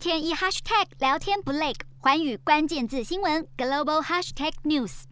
天一 hashtag 聊天不累，环宇关键字新闻 global hashtag news。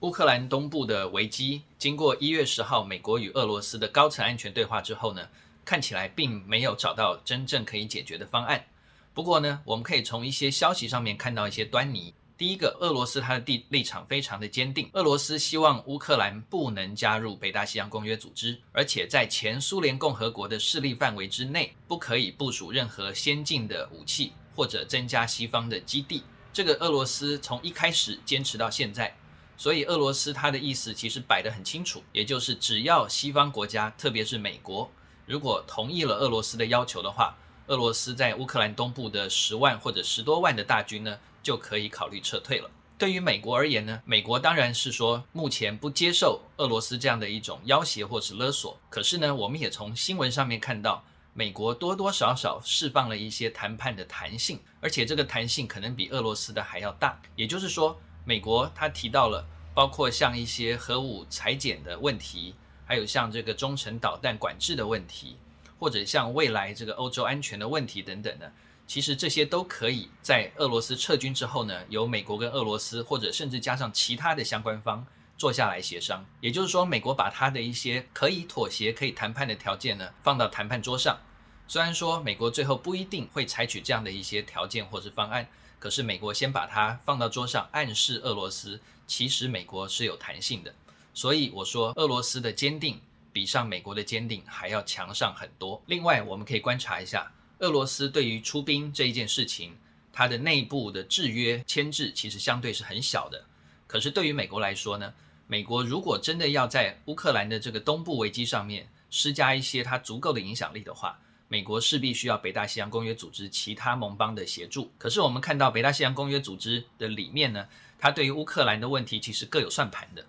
乌克兰东部的危机，经过一月十号美国与俄罗斯的高层安全对话之后呢，看起来并没有找到真正可以解决的方案。不过呢，我们可以从一些消息上面看到一些端倪。第一个，俄罗斯它的立立场非常的坚定，俄罗斯希望乌克兰不能加入北大西洋公约组织，而且在前苏联共和国的势力范围之内，不可以部署任何先进的武器或者增加西方的基地。这个俄罗斯从一开始坚持到现在。所以俄罗斯他的意思其实摆得很清楚，也就是只要西方国家，特别是美国，如果同意了俄罗斯的要求的话，俄罗斯在乌克兰东部的十万或者十多万的大军呢，就可以考虑撤退了。对于美国而言呢，美国当然是说目前不接受俄罗斯这样的一种要挟或是勒索。可是呢，我们也从新闻上面看到，美国多多少少释放了一些谈判的弹性，而且这个弹性可能比俄罗斯的还要大。也就是说，美国他提到了，包括像一些核武裁减的问题，还有像这个中程导弹管制的问题，或者像未来这个欧洲安全的问题等等的，其实这些都可以在俄罗斯撤军之后呢，由美国跟俄罗斯，或者甚至加上其他的相关方坐下来协商。也就是说，美国把他的一些可以妥协、可以谈判的条件呢，放到谈判桌上。虽然说美国最后不一定会采取这样的一些条件或是方案。可是美国先把它放到桌上，暗示俄罗斯，其实美国是有弹性的。所以我说，俄罗斯的坚定比上美国的坚定还要强上很多。另外，我们可以观察一下，俄罗斯对于出兵这一件事情，它的内部的制约牵制其实相对是很小的。可是对于美国来说呢，美国如果真的要在乌克兰的这个东部危机上面施加一些它足够的影响力的话，美国势必需要北大西洋公约组织其他盟邦的协助。可是我们看到北大西洋公约组织的里面呢，它对于乌克兰的问题其实各有算盘的。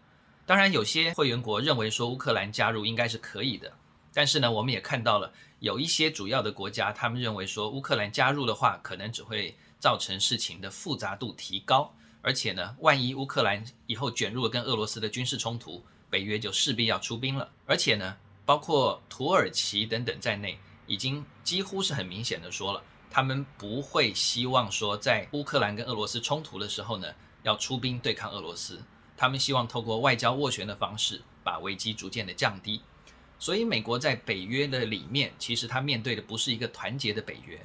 当然，有些会员国认为说乌克兰加入应该是可以的，但是呢，我们也看到了有一些主要的国家，他们认为说乌克兰加入的话，可能只会造成事情的复杂度提高，而且呢，万一乌克兰以后卷入了跟俄罗斯的军事冲突，北约就势必要出兵了。而且呢，包括土耳其等等在内。已经几乎是很明显的说了，他们不会希望说在乌克兰跟俄罗斯冲突的时候呢，要出兵对抗俄罗斯。他们希望透过外交斡旋的方式，把危机逐渐的降低。所以美国在北约的里面，其实他面对的不是一个团结的北约，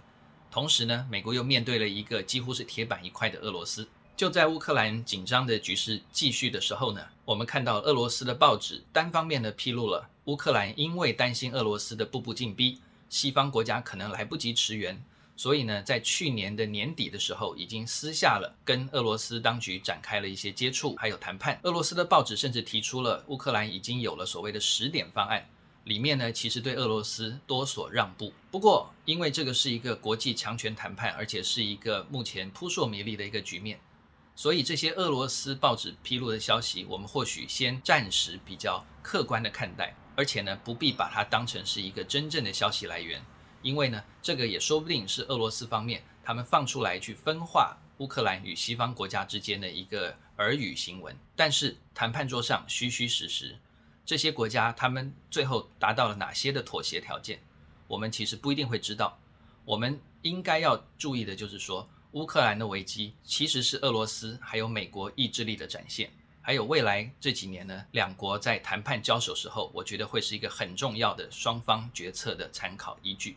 同时呢，美国又面对了一个几乎是铁板一块的俄罗斯。就在乌克兰紧张的局势继续的时候呢，我们看到俄罗斯的报纸单方面的披露了乌克兰因为担心俄罗斯的步步进逼。西方国家可能来不及驰援，所以呢，在去年的年底的时候，已经私下了跟俄罗斯当局展开了一些接触，还有谈判。俄罗斯的报纸甚至提出了乌克兰已经有了所谓的十点方案，里面呢，其实对俄罗斯多所让步。不过，因为这个是一个国际强权谈判，而且是一个目前扑朔迷离的一个局面，所以这些俄罗斯报纸披露的消息，我们或许先暂时比较客观的看待。而且呢，不必把它当成是一个真正的消息来源，因为呢，这个也说不定是俄罗斯方面他们放出来去分化乌克兰与西方国家之间的一个耳语新闻。但是谈判桌上虚虚实实，这些国家他们最后达到了哪些的妥协条件，我们其实不一定会知道。我们应该要注意的就是说，乌克兰的危机其实是俄罗斯还有美国意志力的展现。还有未来这几年呢，两国在谈判交手时候，我觉得会是一个很重要的双方决策的参考依据。